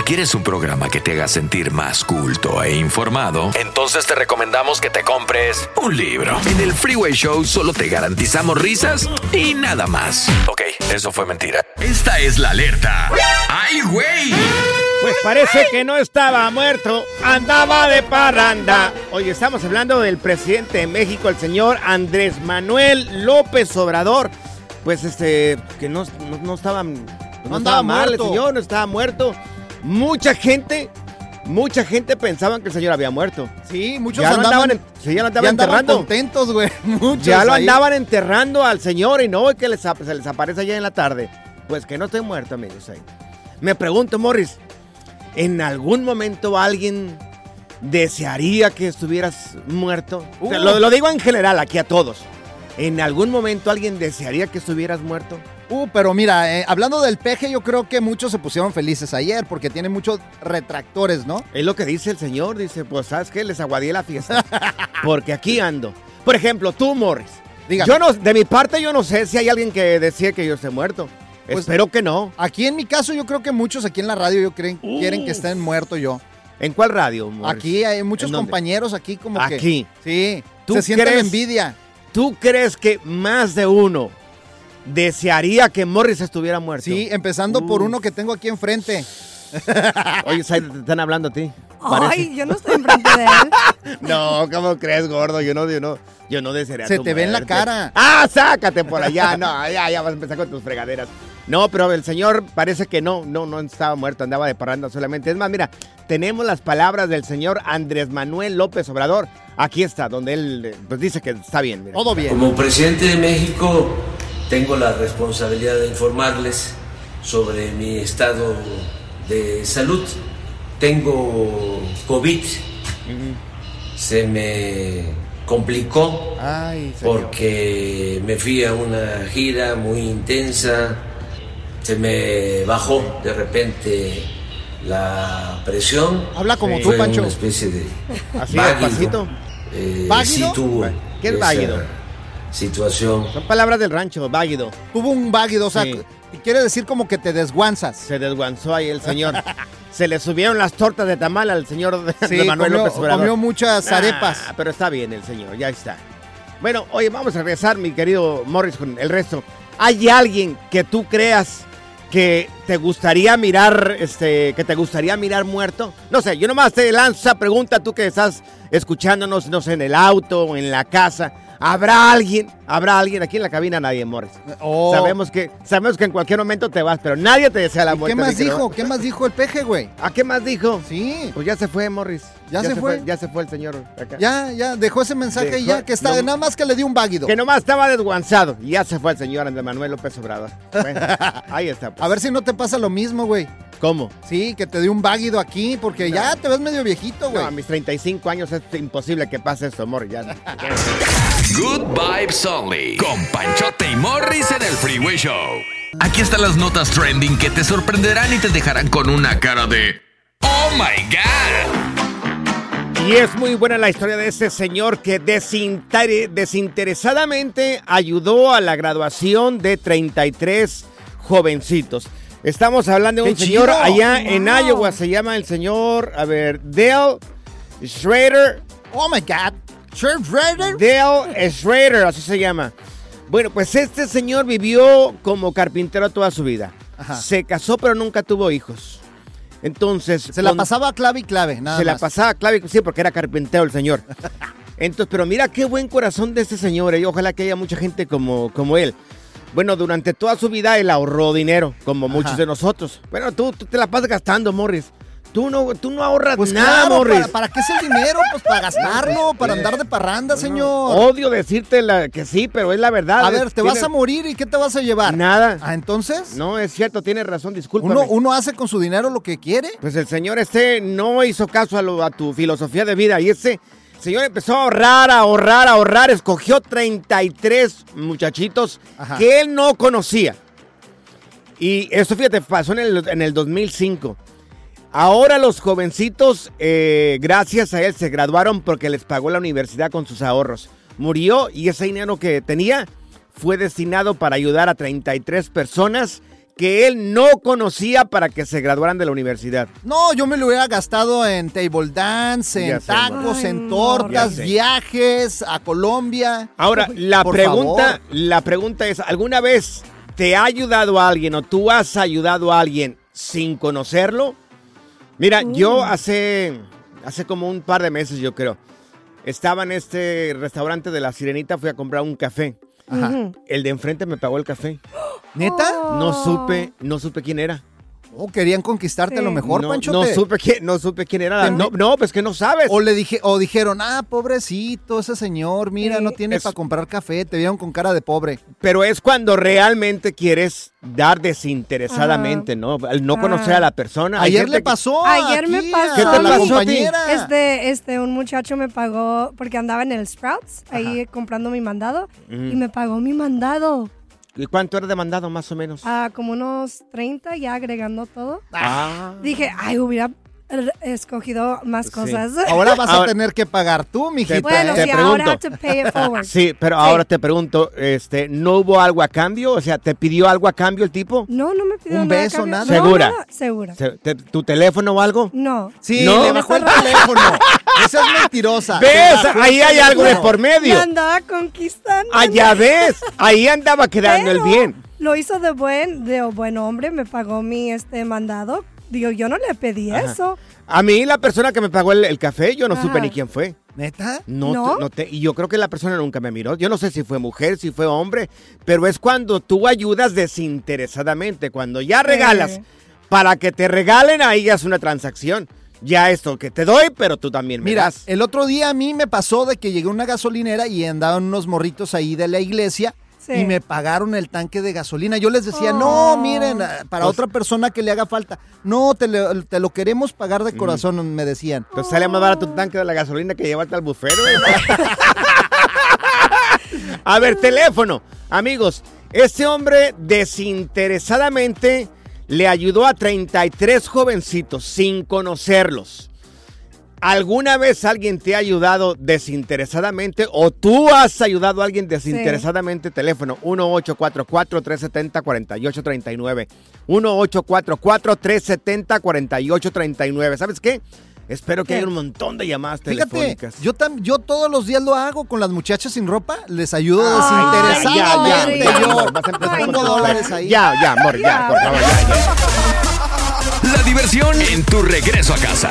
Si quieres un programa que te haga sentir más culto e informado, entonces te recomendamos que te compres un libro. En el Freeway Show solo te garantizamos risas y nada más. Ok, eso fue mentira. Esta es la alerta. ¡Ay, güey! Pues parece que no estaba muerto, andaba de parranda. Hoy estamos hablando del presidente de México, el señor Andrés Manuel López Obrador. Pues este, que no, no, no estaba, no andaba estaba mal, muerto. el señor no estaba muerto. Mucha gente, mucha gente pensaban que el señor había muerto. Sí, muchos Ya lo andaban, sí, ya lo andaban ya andaban enterrando. contentos, güey. Muchos Ya lo ahí. andaban enterrando al señor y no, que les, se les aparece allá en la tarde. Pues que no esté muerto, amigos. ahí. Me pregunto, Morris, ¿en algún momento alguien desearía que estuvieras muerto? O sea, Uh. lo, lo digo en general, aquí a todos. ¿En algún momento alguien desearía que estuvieras muerto? Uh, pero mira, eh, hablando del peje, yo creo que muchos se pusieron felices ayer porque tiene muchos retractores, ¿no? Es lo que dice el señor, dice, pues ¿sabes qué? Les aguadí la fiesta. Porque aquí ando. Por ejemplo, tú, Morris. Dígame. Yo no, de mi parte yo no sé si hay alguien que decía que yo esté muerto. Pues- Espero que no. Aquí en mi caso, yo creo que muchos aquí en la radio yo creen, quieren que estén muerto yo. ¿En cuál radio, Morris? Aquí hay muchos compañeros aquí como que... Aquí. Sí, ¿Tú se siente la crees? envidia. ¿Tú crees que más de uno desearía que Morris estuviera muerto? Sí, empezando por uno que tengo aquí enfrente. Oye, te están hablando a ti. Ay, yo no estoy enfrente de él. No, ¿cómo crees, gordo? Yo no, yo no, yo no desearía Se tu te ve en la cara. ¡Ah, sácate por allá! No, ya, ya vas a empezar con tus fregaderas. No, pero el señor parece que no, no, no estaba muerto, andaba de parranda solamente. Es más, mira, tenemos las palabras del señor Andrés Manuel López Obrador. Aquí está, donde él eh, pues dice que está bien. mira. Todo bien. Como presidente de México, tengo la responsabilidad de informarles sobre mi estado de salud. Tengo COVID. Se me complicó Ay, porque me fui a una gira muy intensa. Se me bajó de repente la presión. Habla como Sí. tú, Fue Pancho. una especie de Así, váguido. Eh, sí tuvo ¿Qué es váguido? Situación. Son palabras del rancho, váguido. Tuvo un váguido, o sea, Sí. quiere decir como que te desguanzas. Se desguanzó ahí el señor. Se le subieron las tortas de tamal al señor de Sí, de Manuel comió- López Obrador. comió muchas Ah, arepas. pero está bien el señor, ya está. Bueno, oye, vamos a regresar, mi querido Morris, con el resto. ¿Hay alguien que tú creas que te gustaría mirar, este, que te gustaría mirar muerto? No sé, yo nomás te lanzo esa pregunta, tú que estás escuchándonos, no sé, en el auto en la casa. ¿Habrá alguien? ¿Habrá alguien? Aquí en la cabina nadie, Morris. Oh. Sabemos, que, sabemos que en cualquier momento te vas, pero nadie te desea la ¿Y muerte. ¿Qué más dijo? ¿Qué más dijo el peje, güey? ¿A qué más dijo? Sí. Pues ya se fue, Morris. ¿Ya se fue? Ya se fue el señor acá. Ya, ya, dejó ese mensaje y ya, que está, no- nada más que le dio un váguido. Que nomás estaba desguanzado. Y ya se fue el señor Andrés Manuel López Obrador. Bueno, ahí está. pues. A ver si no te pasa lo mismo, güey. ¿Cómo? Sí, que te dio un váguido aquí, porque ya te ves medio viejito, güey. No, a mis 35 años es imposible que pase esto, Morris. Ya. Good Vibes Only. Con Panchote y Morris en el Freeway Show. Aquí están las notas trending que te sorprenderán y te dejarán con una cara de. ¡Oh my God! Y es muy buena la historia de ese señor que desinter- desinteresadamente ayudó a la graduación de 33 jovencitos. Estamos hablando de un ¡Qué señor chido! allá en. Iowa, se llama el señor, a ver, Dale Schrader. Oh my God. Sure, Shredder. Dale Schrader, así se llama. Bueno, pues este señor vivió como carpintero toda su vida. Ajá. Se casó pero nunca tuvo hijos. Entonces... Se la con- pasaba clave y clave, nada se la pasaba clave, sí, porque era carpintero el señor. Entonces, pero mira qué buen corazón de este señor, y ojalá que haya mucha gente como, como él. Bueno, durante toda su vida él ahorró dinero, como muchos de nosotros. Bueno, tú, tú te la pasas gastando, Morris. Tú no, tú no ahorras Pues nada, claro, Morris. ¿para, ¿para qué es el dinero? Pues para gastarlo, para andar de parranda, señor. Odio decirte la, que sí, pero es la verdad. A ver, te vas a morir y ¿qué te vas a llevar? Nada. Ah, entonces, No, es cierto, tienes razón, discúlpame. uno, uno hace con su dinero lo que quiere. Pues el señor este no hizo caso a, lo- a tu filosofía de vida y ese señor empezó a ahorrar, a ahorrar, a ahorrar, escogió 33 muchachitos Ajá. que él no conocía. Y eso, fíjate, pasó en el, en el 2005. Ahora los jovencitos, eh, gracias a él, se graduaron porque les pagó la universidad con sus ahorros. Murió y ese dinero que tenía fue destinado para ayudar a 33 personas que él no conocía para que se graduaran de la universidad. No, yo me lo hubiera gastado en table dance, en sé, tacos, Ay, en tortas, viajes a Colombia. Ahora, la por pregunta, favor. la pregunta es, ¿alguna vez te ha ayudado a alguien o tú has ayudado a alguien sin conocerlo? Mira, yo hace, hace como un par de meses, yo creo, estaba en este restaurante de La Sirenita, fui a comprar un café. Ajá. El de enfrente me pagó el café. ¿Neta? No supe, no supe quién era. Oh, querían conquistarte a lo mejor, no, Panchote. no supe quién, no supe quién era. No, no, pues que no sabes. O le dije, o dijeron, ah, pobrecito, ese señor, mira, Sí. no tiene Es- para comprar café, te vieron con cara de pobre. Pero es cuando realmente quieres dar desinteresadamente, ¿no? Al no Ah. conocer a la persona. Ayer le pasó. Ayer me pasó ¿Qué te la pasó a ti? compañera. Este, este, un muchacho me pagó porque andaba en el Sprouts, ahí comprando mi mandado, y me pagó mi mandado. ¿Y cuánto era demandado más o menos? a como unos 30, ya agregando todo. Ah. Dije, ay, hubiera escogido más Sí. cosas. Ahora vas a Ahora- tener que pagar tú, mijita. bueno, te sí, ahora pregunto. have to pay it forward. Sí, pero ahora te pregunto, este, ¿no hubo algo a cambio? O sea, ¿te pidió algo a cambio el tipo? No, no me pidió ¿Un nada beso, nada? No, ¿Segura? segura. Te- ¿Tu teléfono o algo? No. Sí, No. le bajó el teléfono. Esa es mentirosa. ¿Ves? Ahí hay algo de por medio. Me andaba conquistando. Ah, ya ves. Ahí andaba quedando el bien. Lo hizo de buen, de buen hombre, me pagó mi este mandado. Digo, yo no le pedí Ajá. eso. A mí la persona que me pagó el, el café, yo no supe ni quién fue. ¿Neta? No, ¿No? te- no te- y yo creo que la persona nunca me miró. Yo no sé si fue mujer, si fue hombre, pero es cuando tú ayudas desinteresadamente. Cuando ya regalas para que te regalen, ahí ya es una transacción. Ya esto que te doy, pero tú también me Mira, das. el otro día a mí me pasó de que llegué a una gasolinera y andaban unos morritos ahí de la iglesia Sí. y me pagaron el tanque de gasolina. Yo les decía, Oh. no, miren, ah, para Pues- otra persona que le haga falta. No, te, lo queremos pagar de corazón, me decían. Entonces sale más barato un tanque de la gasolina que llevarte al bufero. güey. A ver, teléfono. Amigos, este hombre desinteresadamente le ayudó a 33 jovencitos sin conocerlos. ¿Alguna vez alguien te ha ayudado desinteresadamente o tú has ayudado a alguien desinteresadamente? Teléfono 1844-370-4839. 1844-370-4839. ¿Sabes qué? Espero que ¿Qué? haya un montón de llamadas Fíjate, telefónicas. yo, tam- yo todos los días lo hago con las muchachas sin ropa, les ayudo Ay, desinteresadamente. ya, ya, ya, yo amor, vas a empezar pongo con- dólares ahí. Ya, ya, amor, ya, por favor, ya, ya. La diversión en tu regreso a casa.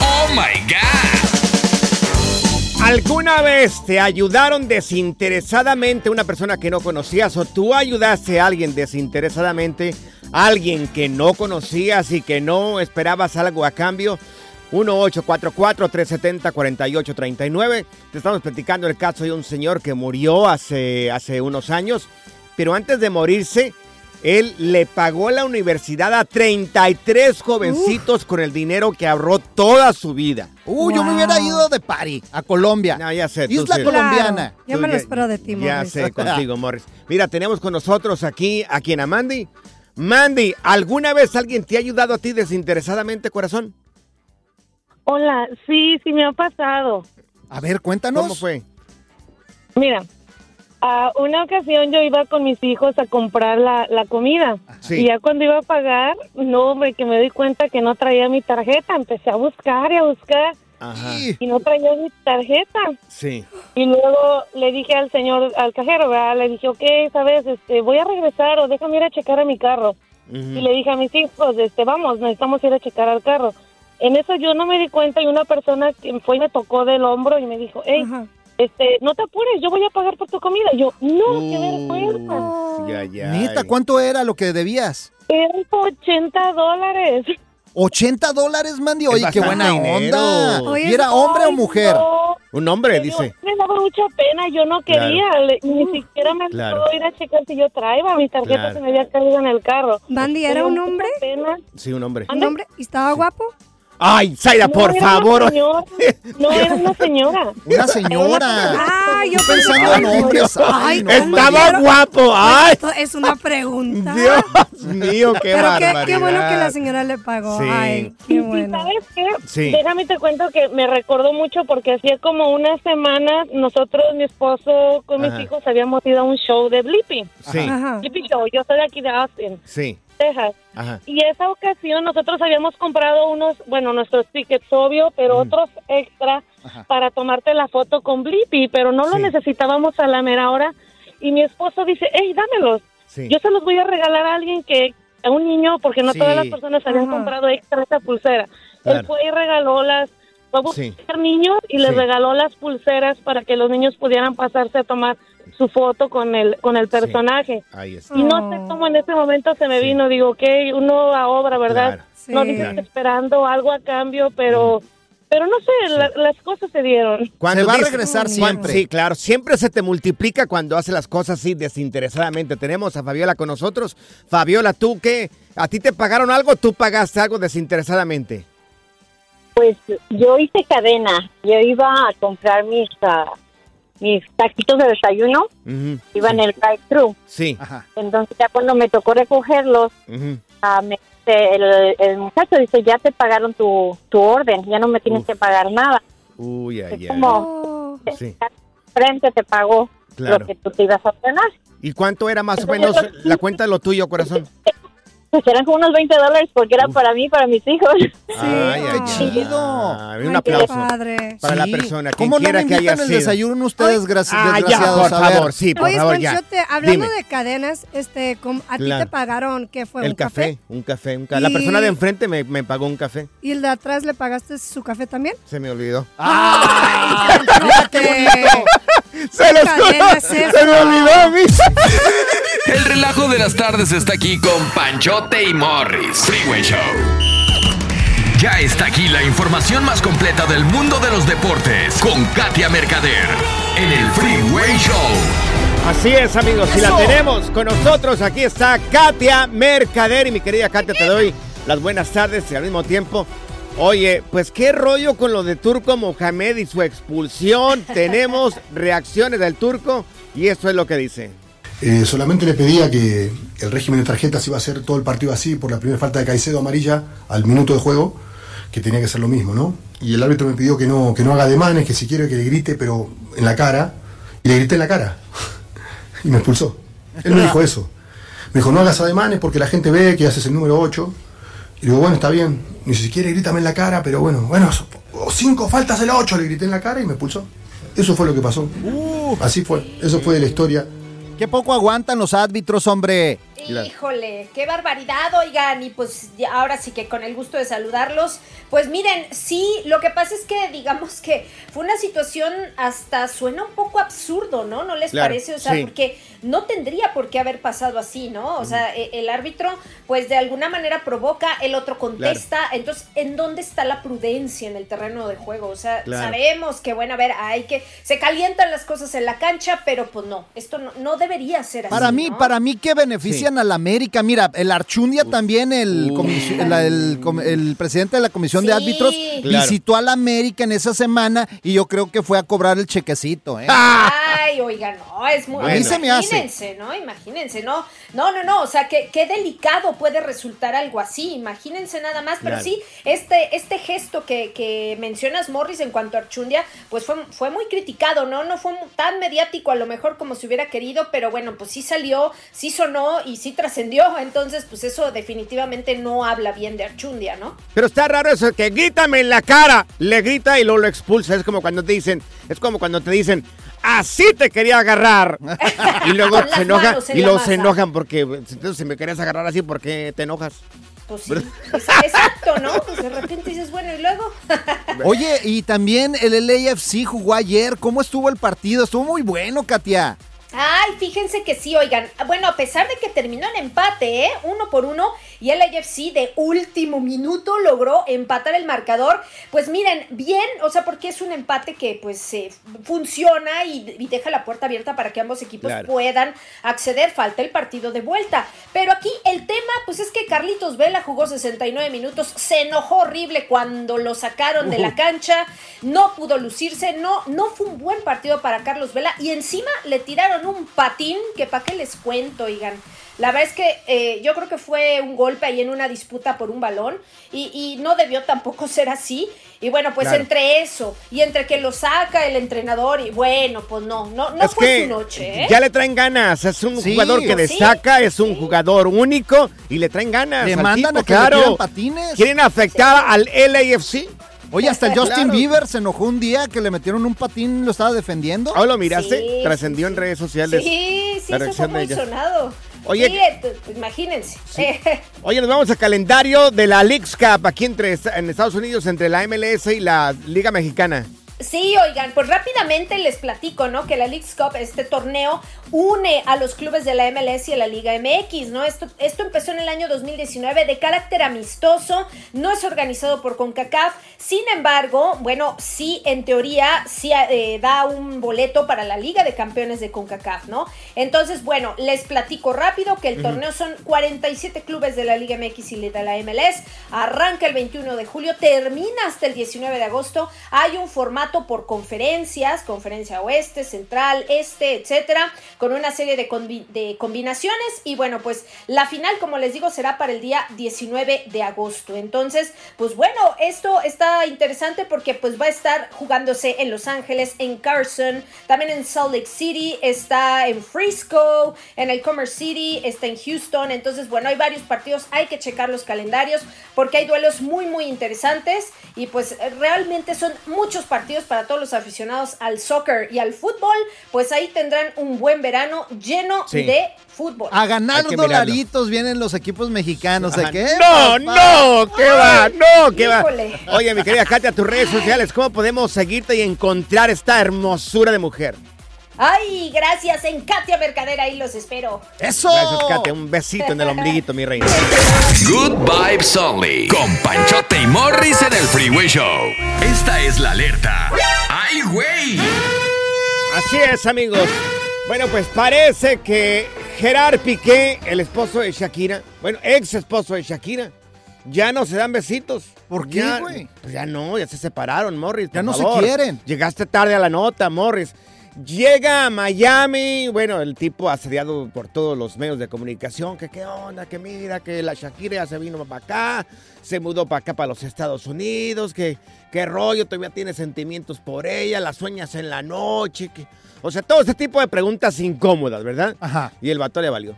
¡Oh, my God! ¿Alguna vez te ayudaron desinteresadamente una persona que no conocías o tú ayudaste a alguien desinteresadamente, alguien que no conocías y que no esperabas algo a cambio? 1-844-370-4839. Te estamos platicando el caso de un señor que murió hace, hace unos años, pero antes de morirse, él le pagó la universidad a 33 jovencitos con el dinero que ahorró toda su vida. Uh, yo me hubiera ido de party a Colombia. No, ya sé. Isla sí. colombiana. Ya me lo espero de ti, Ya Morris. sé, contigo, Morris. Mira, tenemos con nosotros aquí a quien a Mandy. Mandy, ¿alguna vez alguien te ha ayudado a ti desinteresadamente, corazón? Hola, sí, sí me ha pasado. A ver, cuéntanos. ¿Cómo fue? Mira, a una ocasión yo iba con mis hijos a comprar la, la comida. Sí. Y ya cuando iba a pagar, no, hombre, que me di cuenta que no traía mi tarjeta. Empecé a buscar y a buscar Ajá. y no traía mi tarjeta. Sí. Y luego le dije al señor, al cajero, ¿verdad? Le dije, ok, sabes, este, voy a regresar o déjame ir a checar a mi carro. Y le dije a mis hijos, este, vamos, necesitamos ir a checar al carro. En eso yo no me di cuenta y una persona que fue y me tocó del hombro y me dijo, hey, este, no te apures, yo voy a pagar por tu comida. Y yo, no, qué vergüenza. Ya, ya. Neta, ¿cuánto era lo que debías? Eran 80 dólares. 80 dólares, Mandy. Oye, qué buena bastante onda. dinero. ¿Y era hombre o mujer? No, Un hombre, dice. me daba mucha pena, yo no quería, le- ni siquiera me Claro. pudo ir a checar si yo traía, mi tarjeta Claro. se me había caído en el carro. Mandy, ¿era un mucha hombre? pena. Sí, un hombre. ¿Un hombre? ¿Y estaba guapo? Ay, Zaira, No, por era favor. Una señora. No, era una señora. Una señora. Ah, yo pensando en hombres. Ay, no, Estaba Mandy. guapo. Ay, Esto es una pregunta. Dios mío, qué Pero qué, barbaridad. qué bueno que la señora le pagó. Sí. Ay, qué bueno. ¿Sabes qué? Sí. Déjame te cuento que me recordó mucho porque hacía como una semana nosotros, mi esposo, con mis Ajá. hijos habíamos ido a un show de Blippi. Sí, Ajá. Blippi Show, yo soy de aquí de Austin, sí. Texas. Ajá. Y esa ocasión nosotros habíamos comprado unos, bueno, nuestros tickets, obvio, pero otros extra para tomarte la foto con Blippi, pero no lo necesitábamos a la mera hora. Y mi esposo dice, hey, dámelos. Sí. Yo se los voy a regalar a alguien que, a un niño, porque no Sí. todas las personas habían Ajá. comprado extra esa pulsera. Claro. Él fue y regaló las, fue a Sí. buscar niños y les Sí. regaló las pulseras para que los niños pudieran pasarse a tomar su foto con el con el personaje. Ahí está. Y no sé cómo en ese momento se me vino, digo, que uno a obra, ¿verdad? Claro. No dices Claro. esperando algo a cambio, pero pero no sé, la- las cosas se dieron. Cuando Se va a regresar siempre. Sí, claro. Siempre se te multiplica cuando haces las cosas así desinteresadamente. Tenemos a Fabiola con nosotros. Fabiola, ¿tú qué? ¿A ti te pagaron algo tú pagaste algo desinteresadamente? Pues yo hice cadena. Yo iba a comprar mis ah, mis taquitos de desayuno. Ujú, Iba en el drive-thru. Sí. Entonces ya cuando me tocó recogerlos, ah, me el, el muchacho dice ya te pagaron tu, tu orden, ya no me tienes que pagar nada. Uy, ay, ay. Como Sí, frente te pagó Claro. lo que tú te ibas a ordenar. ¿Y cuánto era más o menos la cuenta de lo tuyo, corazón? Pues eran como unos 20 dólares porque era para mí, para mis hijos. Ay, ay, ay. chido. Ay, un Ay, qué aplauso padre. para la Sí. persona, quien ¿Cómo no quiera me que haya el sido. desayuno ustedes, gracias, Ah, ya, desgraciados? por A ver. favor, sí, por Oye, favor, ya. Sponchote, hablando Dime. de cadenas, este, a ti te pagaron, ¿qué fue? El ¿Un café, un café, un café. La Y- persona de enfrente me, me pagó un café. ¿Y el de atrás le pagaste su café también? Se me olvidó. ¡Ay! mira qué bonito! ¡Se los juro! ¡Se me olvidó a mí! El relajo de las tardes está aquí con Panchote y Morris. Freeway Show. Ya está aquí la información más completa del mundo de los deportes con Katia Mercader en el Freeway Show. Así es, amigos. Y la tenemos con nosotros. Aquí está Katia Mercader. Y mi querida Katia, te doy las buenas tardes y al mismo tiempo. Oye, pues qué rollo con lo de Turco Mohamed y su expulsión. Tenemos reacciones del Turco y esto es lo que dice. Eh, solamente le pedía que el régimen de tarjetas iba a ser todo el partido así por la primera falta de Caicedo amarilla al minuto de juego, que tenía que ser lo mismo, ¿no? Y el árbitro me pidió que no, que no haga demanes, que si quiere que le grite, pero en la cara, y le grité en la cara. y me expulsó. Él me dijo eso. Me dijo, no hagas ademanes porque la gente ve que haces el número 8. Y digo, bueno, está bien. Ni si quiere grítame en la cara, pero bueno, bueno, cinco faltas el 8, le grité en la cara y me expulsó. Eso fue lo que pasó. Así fue. Eso fue de la historia. Qué poco aguantan los árbitros, hombre. Híjole, qué barbaridad, oigan, y pues ya ahora sí que con el gusto de saludarlos, pues miren, sí, lo que pasa es que digamos que fue una situación hasta suena un poco absurdo, ¿no? ¿No les Claro, parece? O sea, sí. porque no tendría por qué haber pasado así, ¿no? O sea, e- el árbitro pues de alguna manera provoca, el otro contesta, entonces, ¿en dónde está la prudencia en el terreno de juego? O sea, Claro. sabemos que, bueno, a ver, hay que, se calientan las cosas en la cancha, pero pues no, esto no, no debería ser así. Para mí, ¿no? para mí que a la América. Mira, el Archundia también, el, la- el presidente de la comisión de árbitros, Claro. visitó a la América en esa semana y yo creo que fue a cobrar el chequecito. ¿eh? Ay, oiga, no, es muy... A mí se me hace. Imagínense, ¿no? Imagínense, ¿no? No, no, no, o sea, que, qué delicado puede resultar algo así, imagínense nada más, pero Claro. sí, este, este gesto que, que mencionas, Morris, en cuanto a Archundia, pues fue, fue muy criticado, ¿no? No fue tan mediático a lo mejor como se hubiera querido, pero bueno, pues sí salió, sí sonó y sí trascendió, entonces pues eso definitivamente no habla bien de Archundia, ¿no? Pero está raro eso, que grítame en la cara. Le grita y luego lo expulsa. Es como cuando te dicen, es como cuando te dicen, así te quería agarrar. y luego se enojan, en y luego se enojan porque, entonces si me querías agarrar así, ¿por qué te enojas? Pues sí, exacto, ¿no? Pues de repente dices, bueno, y luego... Oye, y también el LAFC jugó ayer. ¿Cómo estuvo el partido? Estuvo muy bueno, Katia. Ay, fíjense que sí, oigan. Bueno, a pesar de que terminó en empate, ¿eh? Uno por uno, y el AFC de último minuto logró empatar el marcador. Pues miren, bien, o sea, porque es un empate que pues eh, funciona y, y deja la puerta abierta para que ambos equipos Claro. puedan acceder. Falta el partido de vuelta. Pero aquí el tema, pues es que Carlitos Vela jugó 69 minutos, se enojó horrible cuando lo sacaron de la cancha, no pudo lucirse, no, no fue un buen partido para Carlos Vela y encima le tiraron un patín que para qué les cuento, oigan. La verdad es que eh, yo creo que fue un golpe ahí en una disputa por un balón y, y no debió tampoco ser así. Y bueno, pues Claro. entre eso y entre que lo saca el entrenador y bueno, pues no, no, no es fue que su noche, ¿eh? ya le traen ganas. Es un Sí. jugador que sí. destaca, es un jugador único y le traen ganas. Le al mandan tipo, a que claro. patines. Quieren afectar al LAFC. Oye, hasta el Justin Claro. Bieber se enojó un día que le metieron un patín, lo estaba defendiendo. ¿Ah, lo miraste? Sí, Trascendió en redes sociales. Sí, sí, la eso fue reacción de muy sonado. Oye, Sí, eh, imagínense. Oye, nos vamos al calendario de la Leagues Cup aquí entre, en Estados Unidos entre la MLS y la Liga Mexicana. Sí, oigan, pues rápidamente les platico, ¿no? Que la League's Cup, este torneo, une a los clubes de la MLS y a la Liga MX, ¿no? Esto, esto empezó en el año 2019 de carácter amistoso, no es organizado por CONCACAF, sin embargo, bueno, sí, en teoría, sí eh, da un boleto para la Liga de Campeones de CONCACAF, ¿no? Entonces, bueno, les platico rápido que el torneo son 47 clubes de la Liga MX y de la MLS, arranca el 21 de julio, termina hasta el 19 de agosto, hay un formato por conferencias, conferencia oeste, central, este, etcétera, con una serie de, combi- de combinaciones y bueno, pues la final, como les digo, será para el día 19 de agosto. Entonces, pues bueno, esto está interesante porque pues va a estar jugándose en Los Ángeles, en Carson, también en Salt Lake City, está en Frisco, en el Commerce City, está en Houston. Entonces, bueno, hay varios partidos, hay que checar los calendarios porque hay duelos muy, muy interesantes y pues realmente son muchos partidos para todos los aficionados al soccer y al fútbol. Pues ahí tendrán un buen verano lleno Sí. de fútbol. A ganar dolaritos vienen los equipos mexicanos. ¿eh? Ajá. ¿Qué? No, no, ¿qué va? No, ¿qué va? Oye, mi querida Katia, tus redes sociales, ¿cómo podemos seguirte y encontrar esta hermosura de mujer? Ay, gracias en Katia Mercader, ahí los espero. ¡Eso! Gracias, Katia. Un besito en el ombliguito, mi reina. Good Vibes Only. Con Panchote y Morris en el Freeway Show. Esta es la alerta. ¡Ay, güey! Así es, amigos. Bueno, pues parece que Gerard Piqué, el esposo de Shakira, bueno, ex esposo de Shakira, ya no se dan besitos. ¿Por qué, Ya- güey? Pues ya no, ya se separaron, Morris. Ya por no se quieren. Llegaste tarde a la nota, Morris. Llega a Miami, bueno, el tipo asediado por todos los medios de comunicación, que qué onda, que mira, que la Shakira ya se vino para acá, se mudó para acá, para los Estados Unidos, que qué rollo, todavía tiene sentimientos por ella, las sueñas en la noche, que... O sea, todo este tipo de preguntas incómodas, ¿verdad? Ajá. Y el vato le valió.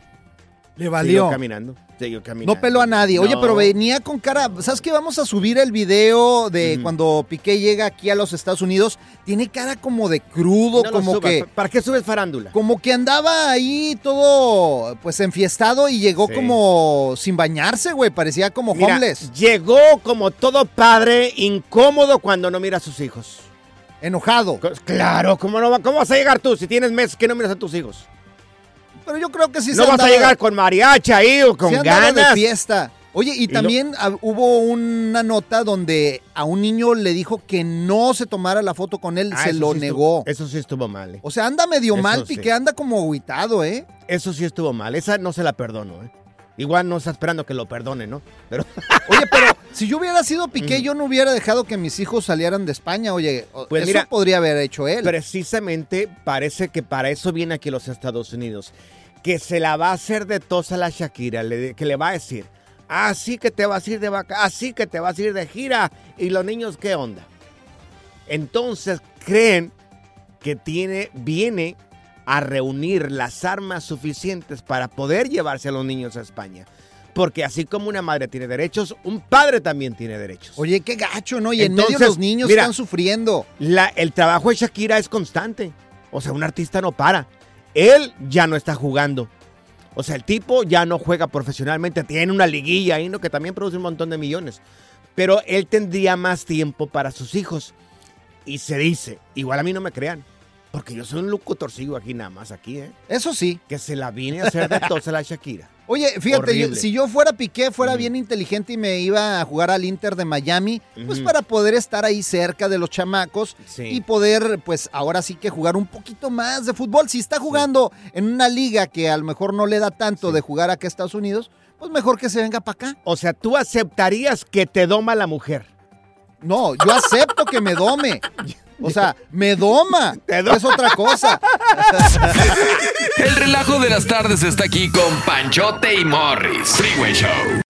Le valió. Siguió caminando, siguió caminando. No peló a nadie. Oye, pero venía con cara. ¿Sabes qué? Vamos a subir el video de cuando Piqué llega aquí a los Estados Unidos. Tiene cara como de crudo, No como que. ¿Para qué subes farándula? Como que andaba ahí todo, pues, enfiestado y llegó Sí. como sin bañarse, güey. Parecía como Mira, homeless. Llegó como todo padre incómodo cuando no mira a sus hijos. Enojado. Claro, ¿cómo, no, va- ¿cómo vas a llegar tú si tienes meses que no miras a tus hijos? Pero yo creo que sí no se vas a llegar con mariachi ahí o con andaba ganas. de fiesta. Oye, y, también hubo una nota donde a un niño le dijo que no se tomara la foto con él, Ah, se lo sí negó. estuvo- eso sí estuvo mal. eh. O sea, anda medio Eso mal, sí. Piqué, anda como aguitado, ¿eh? Eso sí estuvo mal. Esa no se la perdono, ¿eh? Igual no está esperando que lo perdone, ¿no? Pero Oye, pero si yo hubiera sido Piqué, yo no hubiera dejado que mis hijos salieran de España. Oye, Pues eso mira, podría haber hecho él. precisamente parece que para eso viene aquí los Estados Unidos. Que se la va a hacer de tos a la Shakira, le- que le va a decir, así que te vas a ir de vaca, así que te vas a ir de gira. ¿Y los niños qué onda? Entonces creen que tiene, viene a reunir las armas suficientes para poder llevarse a los niños a España. Porque así como una madre tiene derechos, un padre también tiene derechos. Oye, qué gacho, ¿no? Y en medio Entonces, los niños mira, están sufriendo. La- el trabajo de Shakira es constante. O sea, un artista no para. Él ya no está jugando. O sea, el tipo ya no juega profesionalmente. Tiene una liguilla ahí, ¿no? Que también produce un montón de millones. Pero él tendría más tiempo para sus hijos. Y se dice, igual a mí no me crean. Porque yo soy un locutorcillo aquí nada más, aquí, ¿eh? Eso sí. Que se la viene a hacer de tos a la Shakira. Oye, fíjate, yo- si yo fuera Piqué, fuera bien inteligente y me iba a jugar al Inter de Miami, pues para poder estar ahí cerca de los chamacos Sí. y poder, pues ahora sí que jugar un poquito más de fútbol. Si está jugando en una liga que a lo mejor no le da tanto de jugar acá a Estados Unidos, pues mejor que se venga para acá. O sea, tú aceptarías que te doma la mujer. No, yo acepto que me dome. O sea, me doma. Es otra cosa. El relajo de las tardes está aquí con Panchote y Morris. Freeway Show.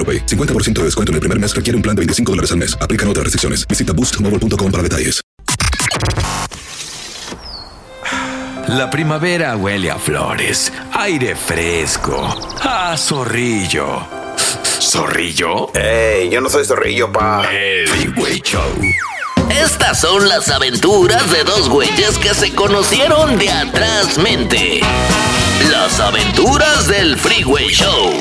AroPay. 50% de descuento en el primer mes requiere un plan de 25 dólares al mes. Aplican otras restricciones. Visita boostmobile.com para detalles. La primavera huele a flores, aire fresco, a zorrillo. ¿Zorrillo? ¡Ey! Yo no soy zorrillo, pa. El Freeway Show. Estas son las aventuras de dos güeyes que se conocieron de atrás mente. Las aventuras del Freeway Show.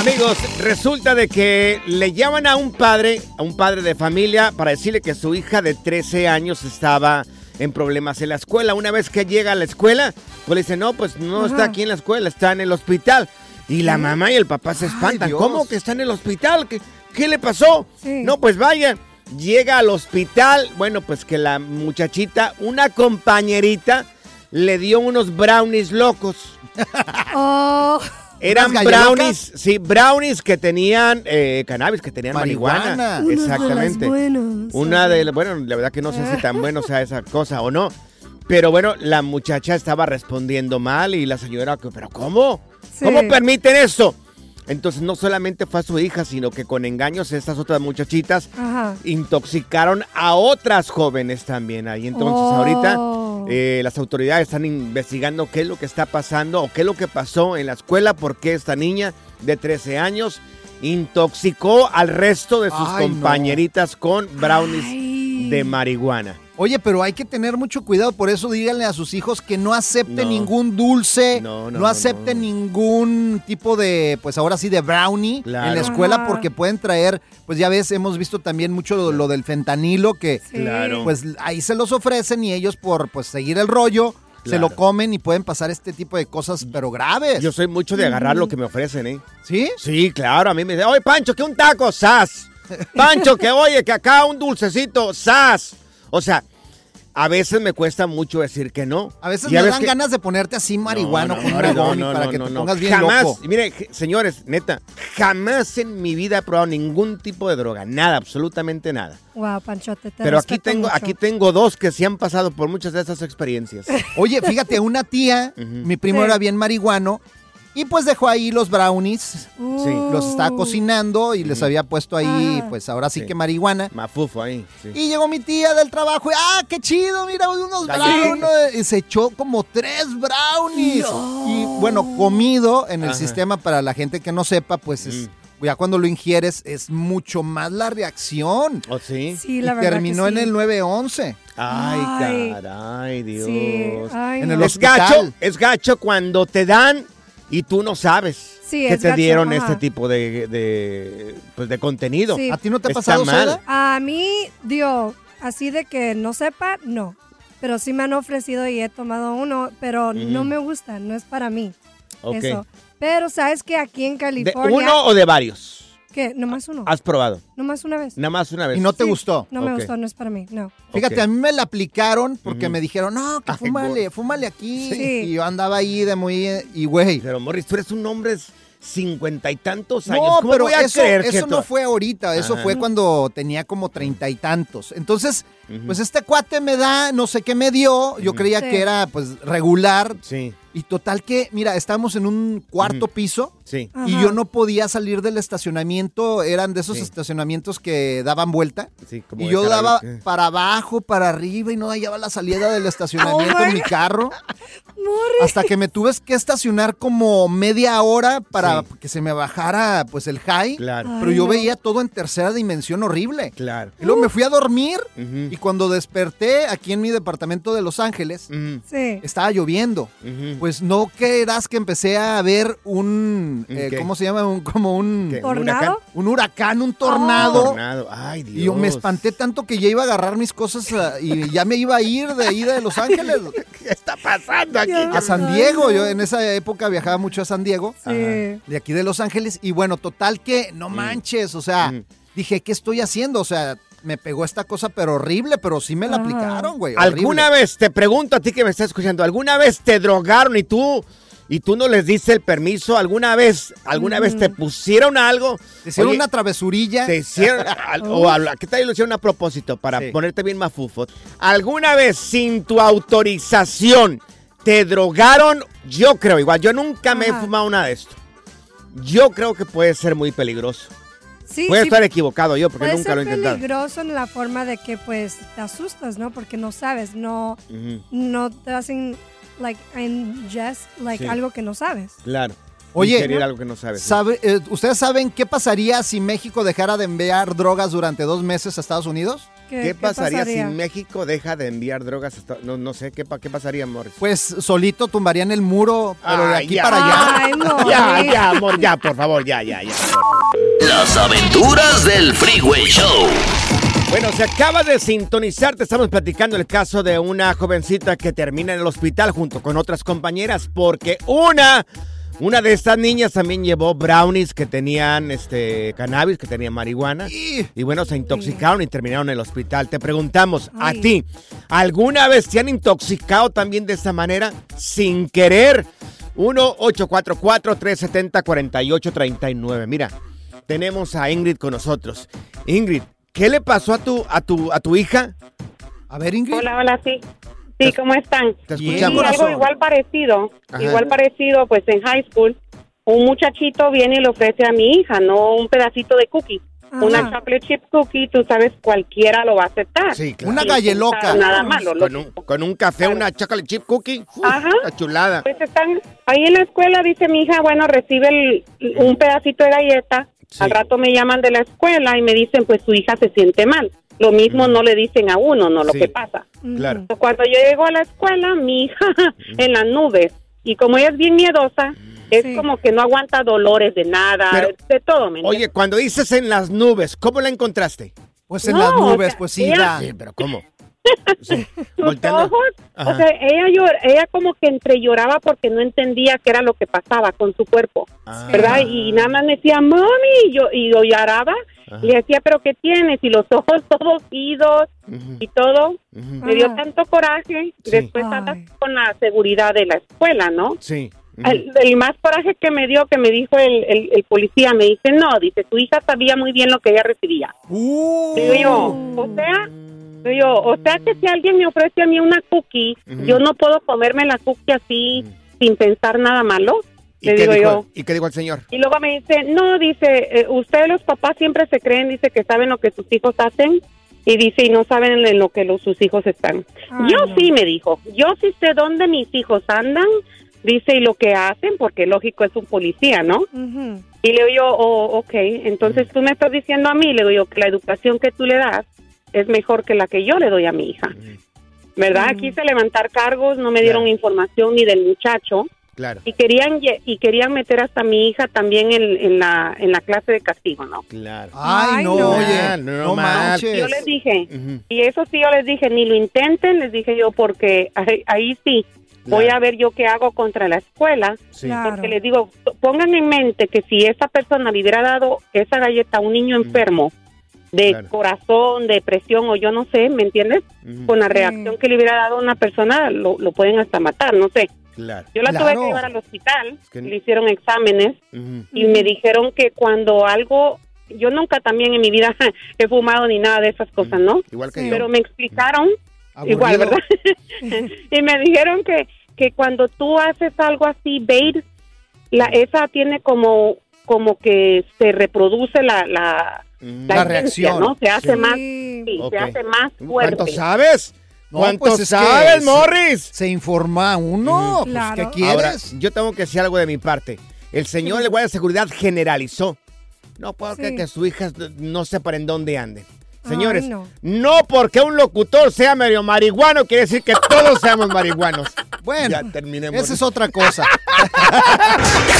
Amigos, resulta de que le llaman a un padre, a un padre de familia, para decirle que su hija de 13 años estaba en problemas en la escuela. Una vez que llega a la escuela, pues le dice, no, pues no está aquí en la escuela, está en el hospital. Y la mamá y el papá se espantan. ¿Cómo que está en el hospital? ¿Qué, qué le pasó? No, pues vaya. Llega al hospital, bueno, pues que la muchachita, una compañerita, le dio unos brownies locos. Oh. Eran brownies, sí, brownies que tenían eh, cannabis, que tenían marihuana. Marihuana. De las Exactamente. buenas. Una de, bueno, la verdad que no sé si tan bueno sea esa cosa o no. Pero bueno, la muchacha estaba respondiendo mal y la señora, ¿pero cómo? Sí. ¿Cómo permiten eso? Entonces no solamente fue a su hija, sino que con engaños estas otras muchachitas Ajá. intoxicaron a otras jóvenes también ahí. Entonces Oh. ahorita eh, las autoridades están investigando qué es lo que está pasando o qué es lo que pasó en la escuela, porque esta niña de 13 años intoxicó al resto de sus Ay, no. compañeritas con brownies Ay. de marihuana. Oye, pero hay que tener mucho cuidado, por eso díganle a sus hijos que no acepten No. ningún dulce, No, no, no, no, acepten ningún tipo de, pues ahora sí, de brownie Claro. en la escuela Ajá. porque pueden traer, pues ya ves, hemos visto también mucho lo, lo del fentanilo que Sí. Claro. pues ahí se los ofrecen y ellos por pues seguir el rollo se lo comen y pueden pasar este tipo de cosas, pero graves. Yo soy mucho de agarrar lo que me ofrecen, ¿eh? ¿Sí? Sí, claro, a mí me dicen, oye, Pancho, que un taco, sas. Pancho, que oye, que acá un dulcecito, sas. O sea, a veces me cuesta mucho decir que no. A veces Y me dan que- ganas de ponerte así marihuana No, con no, un no, dragón no, para no, que no, te no. pongas bien jamás, loco. mire, señores, neta, jamás en mi vida he probado ningún tipo de droga, nada, absolutamente nada. Wow, Panchote, te Pero aquí tengo, mucho. aquí tengo dos que sí han pasado por muchas de esas experiencias. Oye, fíjate, una tía, mi primo Sí. era bien marihuano, y pues dejó ahí los brownies, Sí. los estaba cocinando y les había puesto ahí, pues ahora sí, Sí. que marihuana. Mafufo ahí. sí. Y llegó mi tía del trabajo y, ah, qué chido, mira, unos brownies. Y se echó como tres brownies. Y bueno, comido en el Ajá. sistema, para la gente que no sepa, pues es, ya cuando lo ingieres es mucho más la reacción. ¿Oh, sí? Sí, y la verdad terminó que en el 911. Ay, Ay. caray, Dios. Sí, ay, En no. el es hospital. gacho, es gacho cuando te dan y tú no sabes Sí, que te gacho, dieron ajá. este tipo de, de, pues de contenido. Sí. ¿A ti no te ha Está pasado, mal. A mí, digo, así de que no sepa, no. Pero sí me han ofrecido y he tomado uno, pero no me gusta, no es para mí. Ok. Eso. Pero sabes que aquí en ¿De California. uno o de varios? ¿Qué? Nomás uno. ¿Has probado? Nomás una vez. Nada más una vez. ¿Y no te Sí. gustó? No me Ok. gustó, no es para mí, no. Fíjate, Ok. a mí me la aplicaron porque Ujú. me dijeron, no, que Ay, fúmale, gordo. fúmale aquí. Sí. Y yo andaba ahí de muy... Y güey, Pero Morris, tú eres un hombre cincuenta y tantos años. No, ¿Cómo pero voy a eso, creer que eso no fue ahorita, eso Ajá. fue cuando tenía como treinta y tantos. Entonces, pues este cuate me da, no sé qué me dio, yo creía Sí. que era pues regular. Sí. Y total que, mira, estábamos en un cuarto piso Sí. y Ajá. yo no podía salir del estacionamiento, eran de esos Sí. estacionamientos que daban vuelta. Sí, como Y yo daba para abajo, para arriba y no hallaba la salida del estacionamiento Oh en my mi carro. Hasta que me tuve que estacionar como media hora para que se me bajara pues el high. Claro. Pero Ay, yo no. veía todo en tercera dimensión horrible. Claro. Y luego me fui a dormir y cuando desperté aquí en mi departamento de Los Ángeles, estaba lloviendo. Ujú. Pues no creerás que empecé a ver un, ¿Un eh? ¿cómo se llama? Un, como un. ¿Un un huracán, un tornado. Tornado. Ay, Dios. Y yo me espanté tanto que ya iba a agarrar mis cosas ah, y ya me iba a ir de ahí de Los Ángeles ¿Qué está pasando aquí? a San Diego. Yo en esa época viajaba mucho a San Diego, Sí. de aquí de Los Ángeles. Y bueno, total que no manches, o sea, Mm. dije, ¿qué estoy haciendo? O sea, me pegó esta cosa, pero horrible, pero sí me la Ajá. aplicaron, güey. ¿Alguna horrible. vez, te pregunto a ti que me estás escuchando, ¿alguna vez te drogaron y tú, y tú no les diste el permiso? ¿Alguna vez, alguna vez te pusieron algo? Te hicieron Oye, una travesurilla. Te hicieron, al- o a- ¿qué tal lo hicieron a propósito para Sí. ponerte bien mafufo? ¿Alguna vez sin tu autorización te drogaron? Yo creo, igual, yo nunca me he fumado nada de esto. Yo creo que puede ser muy peligroso. Sí, Puede sí, estar equivocado yo porque puede nunca lo he ser intentado. peligroso en la forma de que pues te asustas, ¿no? Porque no sabes, no, Ujú, no te hacen like ingest like Sí. algo que no sabes. Claro. Oye, Ingerir algo que no sabes. ¿Sabe- eh, ¿Ustedes saben qué pasaría si México dejara de enviar drogas durante dos meses a Estados Unidos? ¿Qué, pasaría, si México deja de enviar drogas? hasta- no, no sé, ¿qué, pa- ¿qué pasaría, Morris? Pues solito tumbarían el muro, pero de Ay, aquí ya. para allá. Ay, no. Ya, ya, amor, ya, por favor, ya, ya, ya. Las aventuras del Freeway Show. Bueno, se acaba de sintonizar, te estamos platicando el caso de una jovencita que termina en el hospital junto con otras compañeras porque una, una de estas niñas también llevó brownies que tenían este cannabis, que tenían marihuana y bueno, se intoxicaron y terminaron en el hospital. Te preguntamos Ay. a ti, ¿alguna vez te han intoxicado también de esta manera sin querer? 1-844-370-4839. Mira, tenemos a Ingrid con nosotros. Ingrid, ¿qué le pasó a tu, a tu, a tu hija? A ver, Ingrid. Hola, hola, sí. Sí, ¿cómo están? Te Bien, Sí, escuchamos. algo igual parecido, Ajá. igual parecido, pues en high school, un muchachito viene y le ofrece a mi hija, no un pedacito de cookie, Ajá. una chocolate chip cookie, tú sabes, cualquiera lo va a aceptar. Sí, claro. Una Sin galleloca. pensar Nada malo. lo- Con un, con un café, una chocolate chip cookie. Uf, Ajá. Una chulada. Pues están ahí en la escuela, dice mi hija, bueno, recibe el- un pedacito de galleta, Sí. al rato me llaman de la escuela y me dicen, pues su hija se siente mal. Lo mismo no le dicen a uno, no lo Sí. que pasa. Claro. Cuando yo llego a la escuela, mi hija en las nubes. Y como ella es bien miedosa, es Sí. como que no aguanta dolores de nada, Pero, de todo, ¿me Oye, cuando dices en las nubes, ¿cómo la encontraste? Pues en No, las o nubes, sea, pues sí, ella- da. Sí, pero ¿cómo? Sí, Sus volteando. ojos, Ajá. o sea, ella, llor- ella como que entre lloraba porque no entendía qué era lo que pasaba con su cuerpo, Ah. ¿verdad? Y nada más me decía, mami, y yo, y yo lloraba, Ajá. y le decía, pero ¿qué tienes? Y los ojos todos idos y todo. Me dio Ajá. tanto coraje. Sí. Después Ay. andas con la seguridad de la escuela, ¿no? Sí. El, el más coraje que me dio, que me dijo el, el- el policía, me dice, no, dice, tu hija sabía muy bien lo que ella recibía. Uh. Digo yo, o sea, yo, o sea que si alguien me ofrece a mí una cookie, yo no puedo comerme la cookie así sin pensar nada malo. ¿Y Le digo dijo, yo. ¿Y qué dijo el señor? Y luego me dice, no, dice, eh, ustedes los papás siempre se creen, dice que saben lo que sus hijos hacen y dice, y no saben en lo que los, sus hijos están. Ay, yo no. sí, me dijo, yo sí sé dónde mis hijos andan, dice, y lo que hacen, porque lógico es un policía, ¿no? Y le digo yo, oh, ok, entonces tú me estás diciendo a mí, le digo yo, que la educación que tú le das es mejor que la que yo le doy a mi hija. ¿Verdad? Mm. Quise levantar cargos, no me dieron Claro. información ni del muchacho Claro, y querían y querían meter hasta mi hija también en, en la en la clase de castigo, ¿no? claro. Ay, no, no. oye. No, No, manches. Yo les dije, y eso sí yo les dije, ni lo intenten, les dije yo, porque ahí, ahí sí, voy a ver yo qué hago contra la escuela, Sí. Claro. porque les digo, pongan en mente que si esa persona le hubiera dado esa galleta a un niño enfermo, de Claro. corazón, depresión o yo no sé, ¿me entiendes? Con la reacción que le hubiera dado a una persona, lo, lo pueden hasta matar, no sé. Claro. Yo la tuve que llevar al hospital, que- le hicieron exámenes y me dijeron que cuando algo, yo nunca también en mi vida he fumado ni nada de esas cosas, ¿no? Igual que yo. Pero me explicaron, Aburrido. igual, ¿verdad? y me dijeron que, que cuando tú haces algo así, bait, la, esa tiene como, como que se reproduce la, la, La esencia, reacción. ¿no? Se hace Sí. más, sí, se hace más fuerte. ¿Cuánto sabes? No, ¿Cuánto pues sabes, Morris? Se informa uno, pues, ¿qué quieres? Ahora, yo tengo que decir algo de mi parte. El señor del guardia de seguridad generalizó. No puedo creer Sí. que su hija no sepa en dónde ande. Señores, Ay, no. no. porque un locutor sea medio marihuano quiere decir que todos seamos marihuanos. Bueno, ya terminemos. esa es otra cosa.